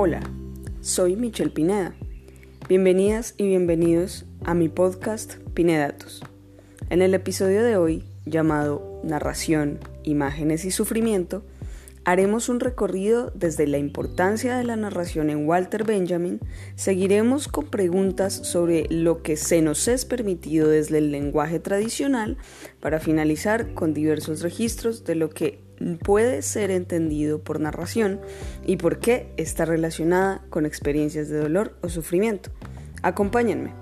Hola, soy Michelle Pineda. Bienvenidas y bienvenidos a mi podcast Pinedatos. En el episodio de hoy, llamado Narración, Imágenes y Sufrimiento, haremos un recorrido desde la importancia de la narración en Walter Benjamin, seguiremos con preguntas sobre lo que se nos es permitido desde el lenguaje tradicional, para finalizar con diversos registros de lo que puede ser entendido por narración y por qué está relacionada con experiencias de dolor o sufrimiento. Acompáñenme.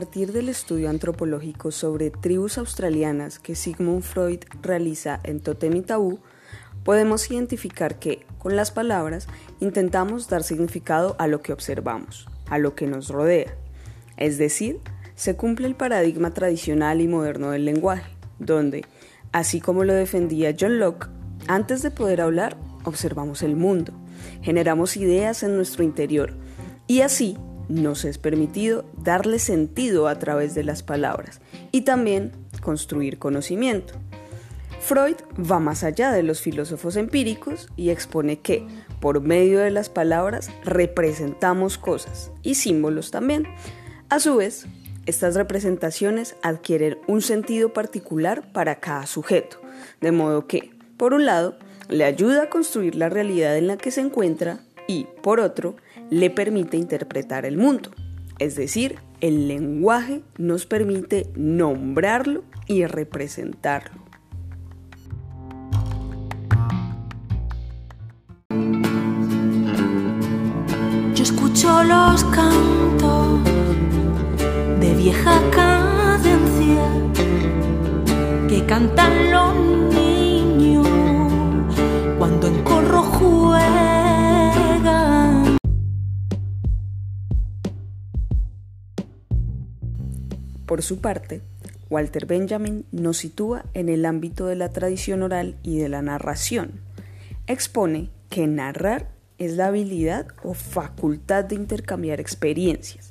Partir del estudio antropológico sobre tribus australianas que Sigmund Freud realiza en Totem y Tabú, podemos identificar que, con las palabras, intentamos dar significado a lo que observamos, a lo que nos rodea. Es decir, se cumple el paradigma tradicional y moderno del lenguaje, donde, así como lo defendía John Locke, antes de poder hablar, observamos el mundo, generamos ideas en nuestro interior y así nos es permitido darle sentido a través de las palabras y también construir conocimiento. Freud va más allá de los filósofos empíricos y expone que, por medio de las palabras, representamos cosas y símbolos también. A su vez, estas representaciones adquieren un sentido particular para cada sujeto, de modo que, por un lado, le ayuda a construir la realidad en la que se encuentra y, por otro, le permite interpretar el mundo. Es decir, el lenguaje nos permite nombrarlo y representarlo. Yo escucho los cantos de vieja cadencia que cantan los Por su parte, Walter Benjamin nos sitúa en el ámbito de la tradición oral y de la narración. Expone que narrar es la habilidad o facultad de intercambiar experiencias.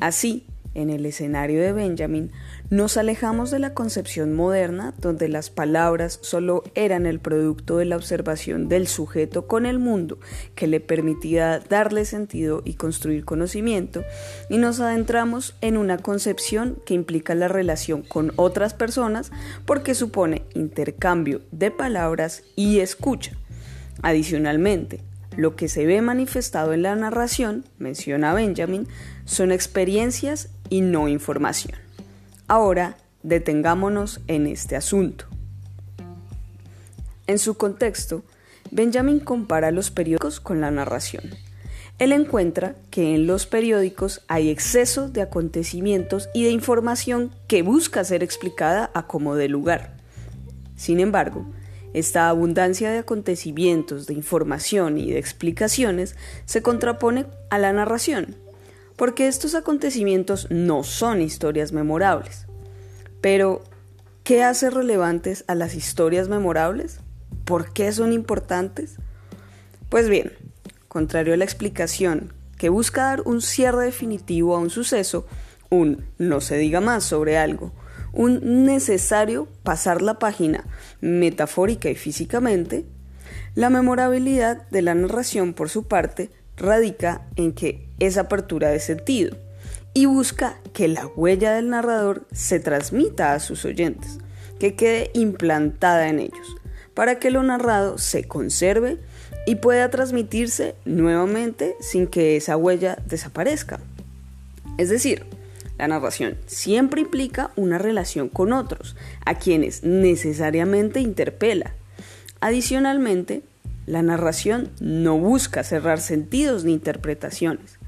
Así, en el escenario de Benjamin, nos alejamos de la concepción moderna donde las palabras solo eran el producto de la observación del sujeto con el mundo que le permitía darle sentido y construir conocimiento y nos adentramos en una concepción que implica la relación con otras personas porque supone intercambio de palabras y escucha. Adicionalmente, lo que se ve manifestado en la narración, menciona Benjamin, son experiencias y no información. Ahora, detengámonos en este asunto. En su contexto, Benjamin compara los periódicos con la narración. Él encuentra que en los periódicos hay exceso de acontecimientos y de información que busca ser explicada a como de lugar. Sin embargo, esta abundancia de acontecimientos, de información y de explicaciones se contrapone a la narración, porque estos acontecimientos no son historias memorables. Pero, ¿qué hace relevantes a las historias memorables? ¿Por qué son importantes? Pues bien, contrario a la explicación que busca dar un cierre definitivo a un suceso, un no se diga más sobre algo, un necesario pasar la página metafórica y físicamente, la memorabilidad de la narración, por su parte, radica en que es apertura de sentido y busca que la huella del narrador se transmita a sus oyentes, que quede implantada en ellos, para que lo narrado se conserve y pueda transmitirse nuevamente sin que esa huella desaparezca. Es decir, la narración siempre implica una relación con otros, a quienes necesariamente interpela. Adicionalmente, la narración no busca cerrar sentidos ni interpretaciones.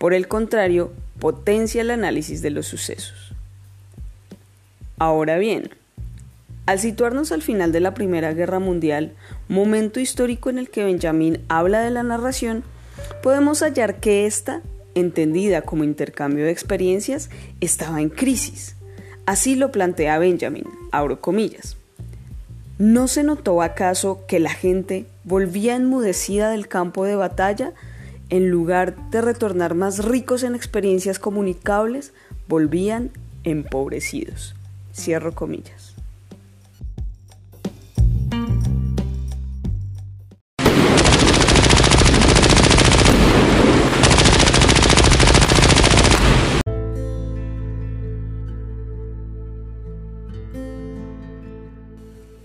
Por el contrario, potencia el análisis de los sucesos. Ahora bien, al situarnos al final de la Primera Guerra Mundial, momento histórico en el que Benjamin habla de la narración, podemos hallar que ésta entendida como intercambio de experiencias, estaba en crisis. Así lo plantea Benjamin, abro comillas. ¿No se notó acaso que la gente volvía enmudecida del campo de batalla en lugar de retornar más ricos en experiencias comunicables, volvían empobrecidos. Cierro comillas.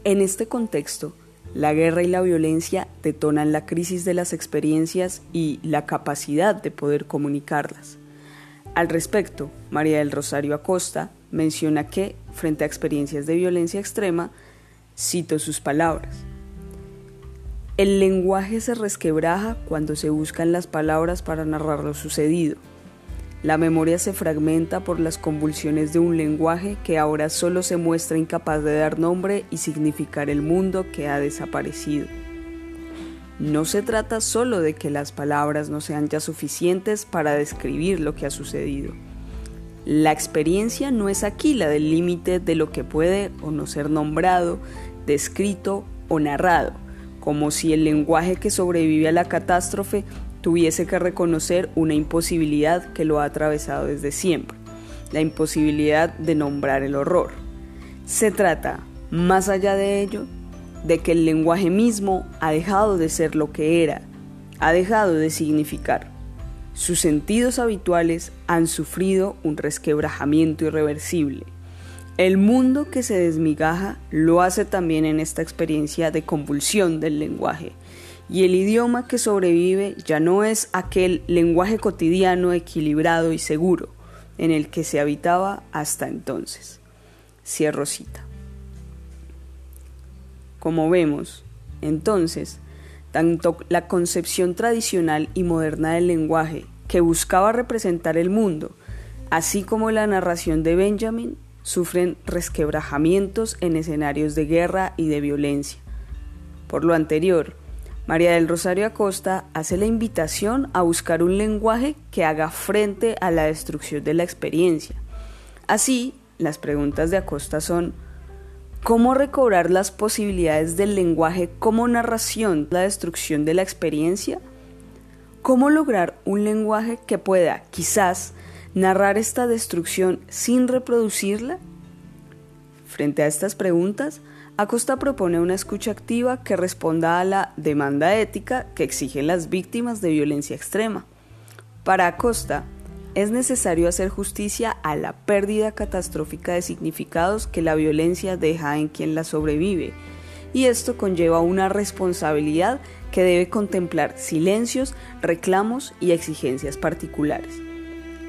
En este contexto, la guerra y la violencia detonan la crisis de las experiencias y la capacidad de poder comunicarlas. Al respecto, María del Rosario Acosta menciona que, frente a experiencias de violencia extrema, cito sus palabras. El lenguaje se resquebraja cuando se buscan las palabras para narrar lo sucedido. La memoria se fragmenta por las convulsiones de un lenguaje que ahora solo se muestra incapaz de dar nombre y significar el mundo que ha desaparecido. No se trata solo de que las palabras no sean ya suficientes para describir lo que ha sucedido. La experiencia no es aquí la del límite de lo que puede o no ser nombrado, descrito o narrado, como si el lenguaje que sobrevive a la catástrofe tuviese que reconocer una imposibilidad que lo ha atravesado desde siempre, la imposibilidad de nombrar el horror. Se trata, más allá de ello, de que el lenguaje mismo ha dejado de ser lo que era, ha dejado de significar. Sus sentidos habituales han sufrido un resquebrajamiento irreversible. El mundo que se desmigaja lo hace también en esta experiencia de convulsión del lenguaje, y el idioma que sobrevive ya no es aquel lenguaje cotidiano equilibrado y seguro en el que se habitaba hasta entonces. Cierro cita. Como vemos, entonces, tanto la concepción tradicional y moderna del lenguaje que buscaba representar el mundo, así como la narración de Benjamin, sufren resquebrajamientos en escenarios de guerra y de violencia. Por lo anterior, María del Rosario Acosta hace la invitación a buscar un lenguaje que haga frente a la destrucción de la experiencia. Así, las preguntas de Acosta son, ¿cómo recobrar las posibilidades del lenguaje como narración la destrucción de la experiencia? ¿Cómo lograr un lenguaje que pueda, quizás, narrar esta destrucción sin reproducirla? Frente a estas preguntas, Acosta propone una escucha activa que responda a la demanda ética que exigen las víctimas de violencia extrema. Para Acosta, es necesario hacer justicia a la pérdida catastrófica de significados que la violencia deja en quien la sobrevive, y esto conlleva una responsabilidad que debe contemplar silencios, reclamos y exigencias particulares.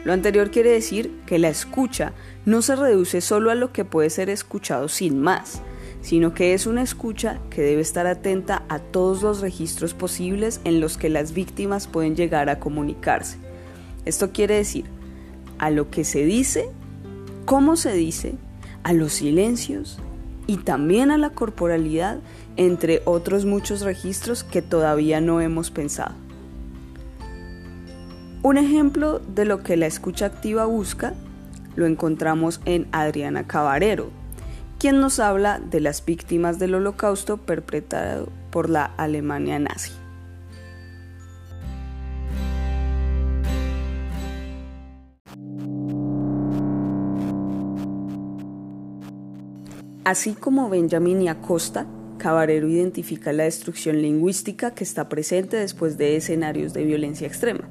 Lo anterior quiere decir que la escucha no se reduce solo a lo que puede ser escuchado sin más, sino que es una escucha que debe estar atenta a todos los registros posibles en los que las víctimas pueden llegar a comunicarse. Esto quiere decir a lo que se dice, cómo se dice, a los silencios y también a la corporalidad, entre otros muchos registros que todavía no hemos pensado. Un ejemplo de lo que la escucha activa busca lo encontramos en Adriana Cabarero, quien nos habla de las víctimas del holocausto perpetrado por la Alemania nazi. Así como Benjamin y Acosta, Cabarero identifica la destrucción lingüística que está presente después de escenarios de violencia extrema,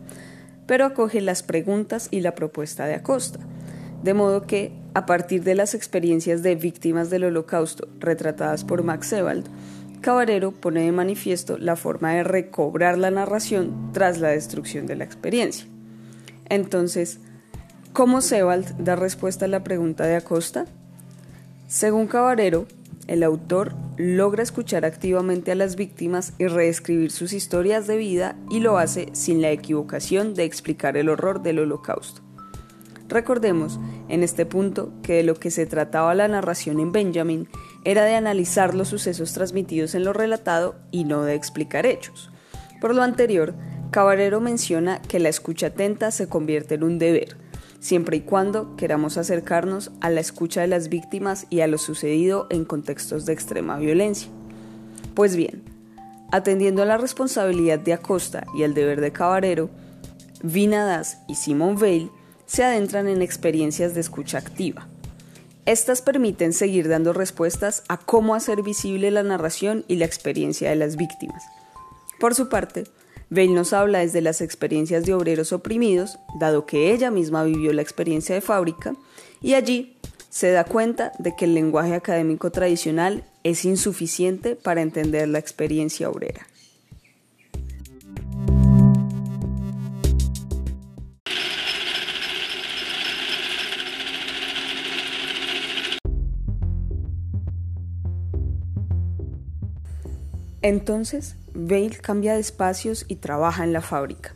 pero acoge las preguntas y la propuesta de Acosta, de modo que a partir de las experiencias de víctimas del holocausto retratadas por Max Sebald, Cabarero pone de manifiesto la forma de recobrar la narración tras la destrucción de la experiencia. Entonces, ¿cómo Sebald da respuesta a la pregunta de Acosta? Según Cabarero, el autor logra escuchar activamente a las víctimas y reescribir sus historias de vida y lo hace sin la equivocación de explicar el horror del holocausto. Recordemos en este punto que de lo que se trataba la narración en Benjamin era de analizar los sucesos transmitidos en lo relatado y no de explicar hechos. Por lo anterior, Cabarero menciona que la escucha atenta se convierte en un deber, siempre y cuando queramos acercarnos a la escucha de las víctimas y a lo sucedido en contextos de extrema violencia. Pues bien, Atendiendo a la responsabilidad de Acosta y el deber de Cabarero, Vinadas y Simon Veil se adentran en experiencias de escucha activa. Estas permiten seguir dando respuestas a cómo hacer visible la narración y la experiencia de las víctimas. Por su parte, Veil nos habla desde las experiencias de obreros oprimidos, dado que ella misma vivió la experiencia de fábrica, y allí se da cuenta de que el lenguaje académico tradicional es insuficiente para entender la experiencia obrera. Entonces, Bale cambia de espacios y trabaja en la fábrica.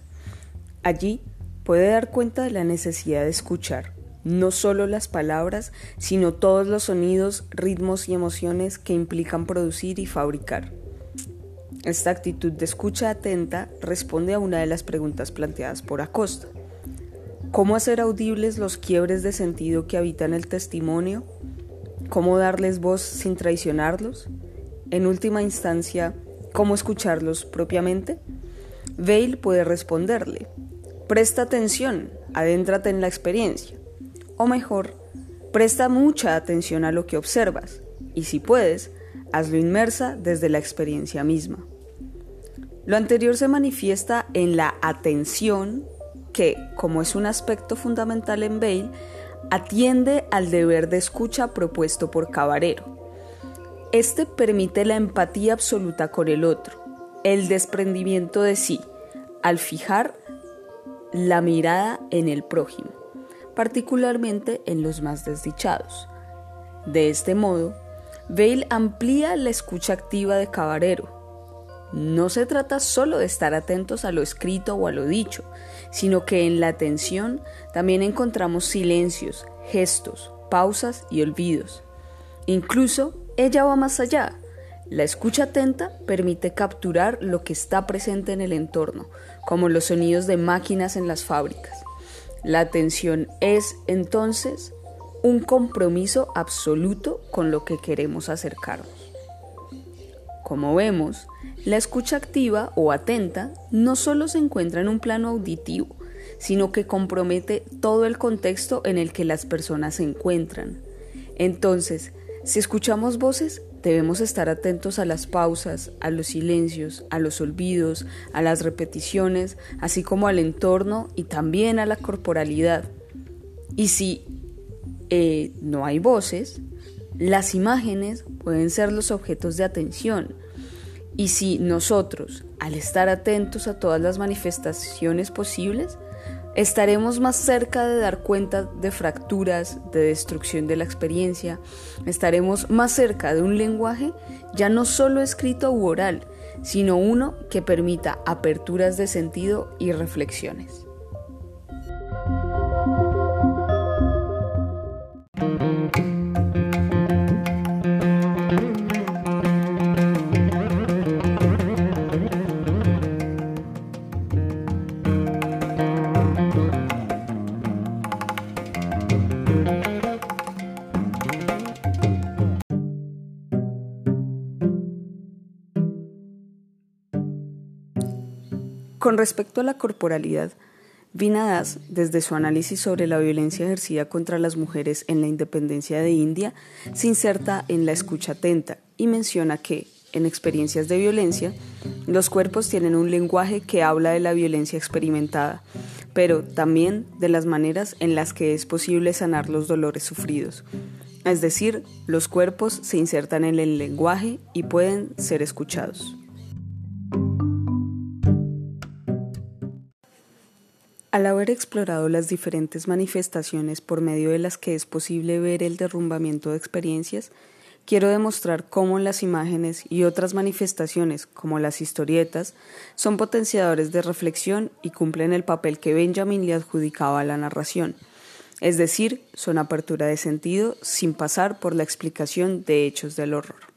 Allí puede dar cuenta de la necesidad de escuchar, no solo las palabras, sino todos los sonidos, ritmos y emociones que implican producir y fabricar. Esta actitud de escucha atenta responde a una de las preguntas planteadas por Acosta. ¿Cómo hacer audibles los quiebres de sentido que habitan el testimonio? ¿Cómo darles voz sin traicionarlos? En última instancia, cómo escucharlos propiamente? Veil puede responderle, presta atención, adéntrate en la experiencia. O mejor, presta mucha atención a lo que observas y si puedes, hazlo inmersa desde la experiencia misma. Lo anterior se manifiesta en la atención que, como es un aspecto fundamental en Bale, atiende al deber de escucha propuesto por Cabarero este permite la empatía absoluta con el otro, el desprendimiento de sí, al fijar la mirada en el prójimo, particularmente en los más desdichados. De este modo, Bale amplía la escucha activa de Cabarero. No se trata solo de estar atentos a lo escrito o a lo dicho, sino que en la atención también encontramos silencios, gestos, pausas y olvidos. Incluso ella va más allá. La escucha atenta permite capturar lo que está presente en el entorno, como los sonidos de máquinas en las fábricas. La atención es entonces un compromiso absoluto con lo que queremos acercarnos. Como vemos, la escucha activa o atenta no solo se encuentra en un plano auditivo, sino que compromete todo el contexto en el que las personas se encuentran. Entonces, si escuchamos voces, debemos estar atentos a las pausas, a los silencios, a los olvidos, a las repeticiones, así como al entorno y también a la corporalidad. Y si eh, no hay voces, las imágenes pueden ser los objetos de atención. Y si nosotros, al estar atentos a todas las manifestaciones posibles, Estaremos más cerca de dar cuenta de fracturas, de destrucción de la experiencia. Estaremos más cerca de un lenguaje ya no solo escrito u oral, sino uno que permita aperturas de sentido y reflexiones. Con respecto a la corporalidad, Vinadas, desde su análisis sobre la violencia ejercida contra las mujeres en la independencia de India, se inserta en la escucha atenta y menciona que, en experiencias de violencia, los cuerpos tienen un lenguaje que habla de la violencia experimentada, pero también de las maneras en las que es posible sanar los dolores sufridos. Es decir, los cuerpos se insertan en el lenguaje y pueden ser escuchados. Al haber explorado las diferentes manifestaciones por medio de las que es posible ver el derrumbamiento de experiencias, quiero demostrar cómo las imágenes y otras manifestaciones, como las historietas, son potenciadores de reflexión y cumplen el papel que Benjamin le adjudicaba a la narración, es decir, son apertura de sentido sin pasar por la explicación de hechos del horror.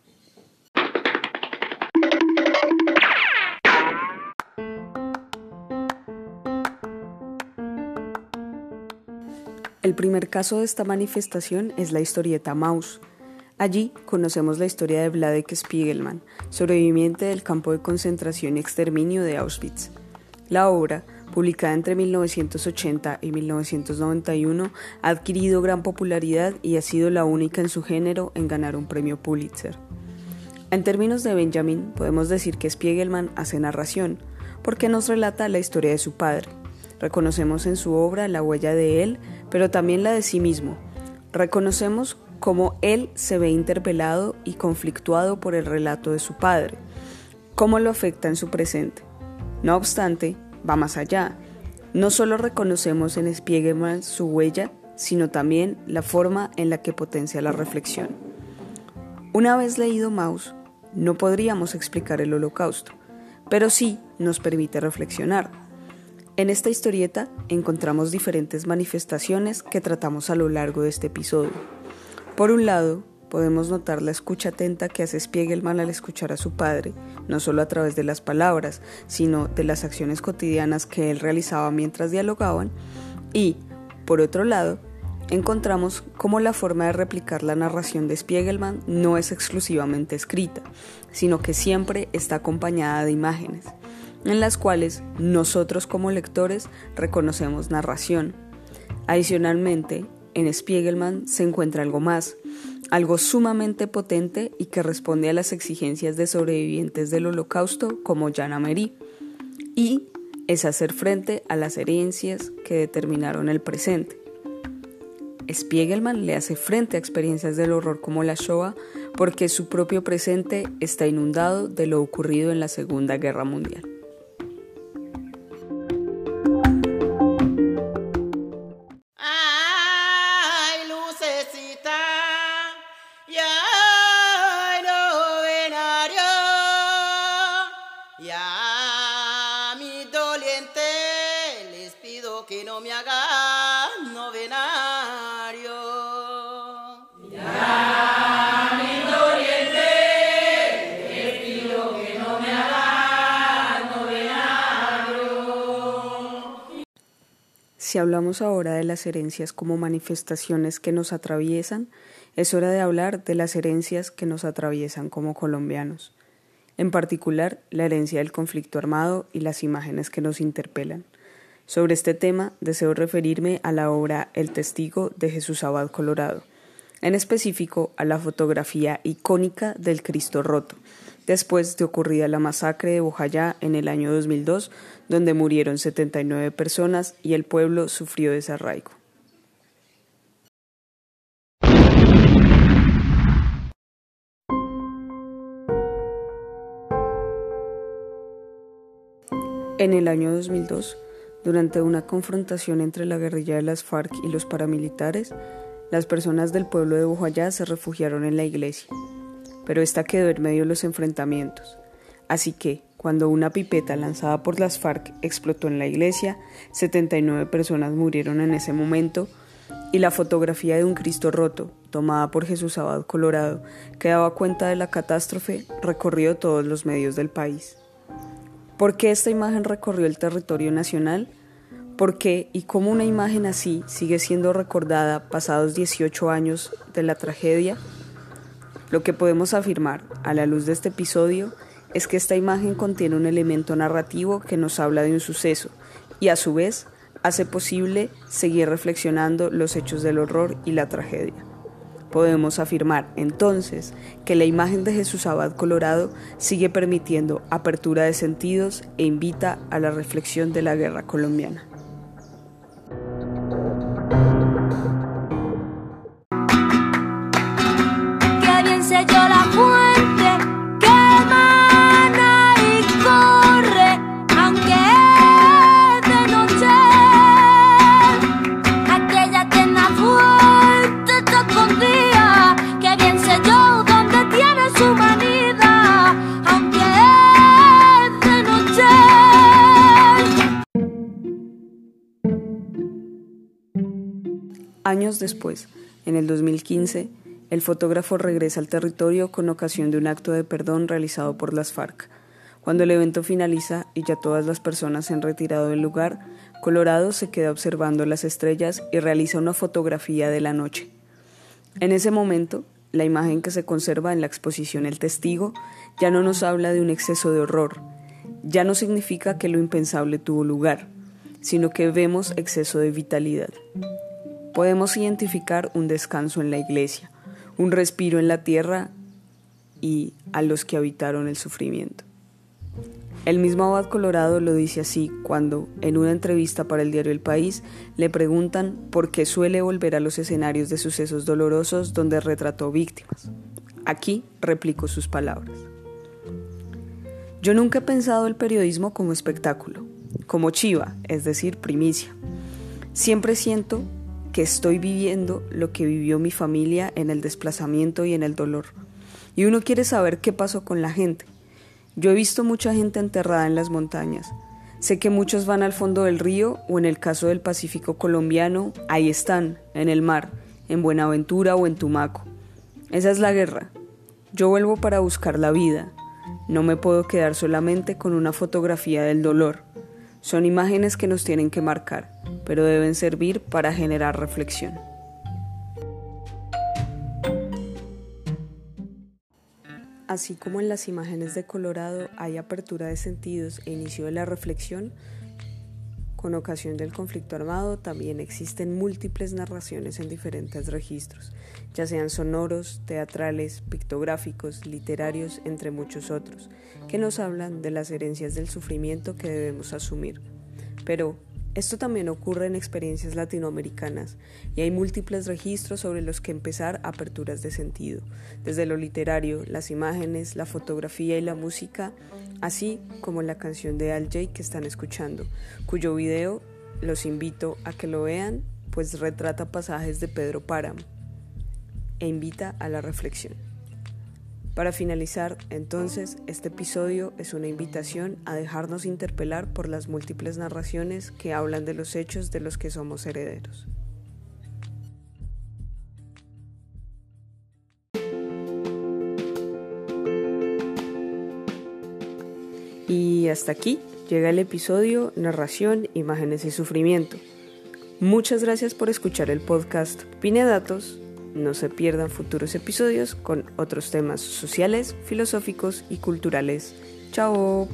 El primer caso de esta manifestación es la historieta Maus. Allí conocemos la historia de Vladek Spiegelman, sobreviviente del campo de concentración y exterminio de Auschwitz. La obra, publicada entre 1980 y 1991, ha adquirido gran popularidad y ha sido la única en su género en ganar un premio Pulitzer. En términos de Benjamin, podemos decir que Spiegelman hace narración, porque nos relata la historia de su padre. Reconocemos en su obra la huella de él, pero también la de sí mismo. Reconocemos cómo él se ve interpelado y conflictuado por el relato de su padre, cómo lo afecta en su presente. No obstante, va más allá. No solo reconocemos en Spiegelman su huella, sino también la forma en la que potencia la reflexión. Una vez leído Maus, no podríamos explicar el holocausto, pero sí nos permite reflexionar. En esta historieta encontramos diferentes manifestaciones que tratamos a lo largo de este episodio. Por un lado, podemos notar la escucha atenta que hace Spiegelman al escuchar a su padre, no solo a través de las palabras, sino de las acciones cotidianas que él realizaba mientras dialogaban, y, por otro lado, encontramos cómo la forma de replicar la narración de Spiegelman no es exclusivamente escrita, sino que siempre está acompañada de imágenes, en las cuales nosotros como lectores reconocemos narración. Adicionalmente, en Spiegelman se encuentra algo más, algo sumamente potente y que responde a las exigencias de sobrevivientes del holocausto como Jana Marie, y es hacer frente a las herencias que determinaron el presente. Spiegelman le hace frente a experiencias del horror como la Shoah porque su propio presente está inundado de lo ocurrido en la Segunda Guerra Mundial. Si hablamos ahora de las herencias como manifestaciones que nos atraviesan, es hora de hablar de las herencias que nos atraviesan como colombianos, en particular la herencia del conflicto armado y las imágenes que nos interpelan. Sobre este tema deseo referirme a la obra El testigo de Jesús Abad Colorado, en específico a la fotografía icónica del Cristo roto, después de ocurrida la masacre de Bojayá en el año 2002, donde murieron 79 personas y el pueblo sufrió desarraigo. En el año 2002, durante una confrontación entre la guerrilla de las FARC y los paramilitares, las personas del pueblo de Bojayá se refugiaron en la iglesia pero esta quedó en medio de los enfrentamientos. Así que, cuando una pipeta lanzada por las FARC explotó en la iglesia, 79 personas murieron en ese momento y la fotografía de un Cristo roto, tomada por Jesús Abad Colorado, que daba cuenta de la catástrofe, recorrió todos los medios del país. ¿Por qué esta imagen recorrió el territorio nacional? ¿Por qué y cómo una imagen así sigue siendo recordada pasados 18 años de la tragedia? Lo que podemos afirmar a la luz de este episodio es que esta imagen contiene un elemento narrativo que nos habla de un suceso y a su vez hace posible seguir reflexionando los hechos del horror y la tragedia. Podemos afirmar entonces que la imagen de Jesús Abad Colorado sigue permitiendo apertura de sentidos e invita a la reflexión de la guerra colombiana. Años después, en el 2015, el fotógrafo regresa al territorio con ocasión de un acto de perdón realizado por las FARC. Cuando el evento finaliza y ya todas las personas se han retirado del lugar, Colorado se queda observando las estrellas y realiza una fotografía de la noche. En ese momento, la imagen que se conserva en la exposición El Testigo ya no nos habla de un exceso de horror, ya no significa que lo impensable tuvo lugar, sino que vemos exceso de vitalidad. Podemos identificar un descanso en la iglesia, un respiro en la tierra y a los que habitaron el sufrimiento. El mismo Abad Colorado lo dice así cuando, en una entrevista para el diario El País, le preguntan por qué suele volver a los escenarios de sucesos dolorosos donde retrató víctimas. Aquí replicó sus palabras. Yo nunca he pensado el periodismo como espectáculo, como chiva, es decir, primicia. Siempre siento que estoy viviendo lo que vivió mi familia en el desplazamiento y en el dolor. Y uno quiere saber qué pasó con la gente yo he visto mucha gente enterrada en las montañas. Sé que muchos van al fondo del río o en el caso del Pacífico colombiano, ahí están, en el mar, en Buenaventura o en Tumaco. Esa es la guerra. Yo vuelvo para buscar la vida. No me puedo quedar solamente con una fotografía del dolor. Son imágenes que nos tienen que marcar, pero deben servir para generar reflexión. Así como en las imágenes de Colorado hay apertura de sentidos e inicio de la reflexión, con ocasión del conflicto armado también existen múltiples narraciones en diferentes registros, ya sean sonoros, teatrales, pictográficos, literarios, entre muchos otros, que nos hablan de las herencias del sufrimiento que debemos asumir. Pero, esto también ocurre en experiencias latinoamericanas y hay múltiples registros sobre los que empezar aperturas de sentido, desde lo literario, las imágenes, la fotografía y la música, así como la canción de Al Jay que están escuchando, cuyo video los invito a que lo vean, pues retrata pasajes de Pedro Páramo e invita a la reflexión. Para finalizar, entonces, este episodio es una invitación a dejarnos interpelar por las múltiples narraciones que hablan de los hechos de los que somos herederos. Y hasta aquí llega el episodio Narración, Imágenes y Sufrimiento. Muchas gracias por escuchar el podcast Pine Datos no se pierdan futuros episodios con otros temas sociales, filosóficos y culturales. Chao.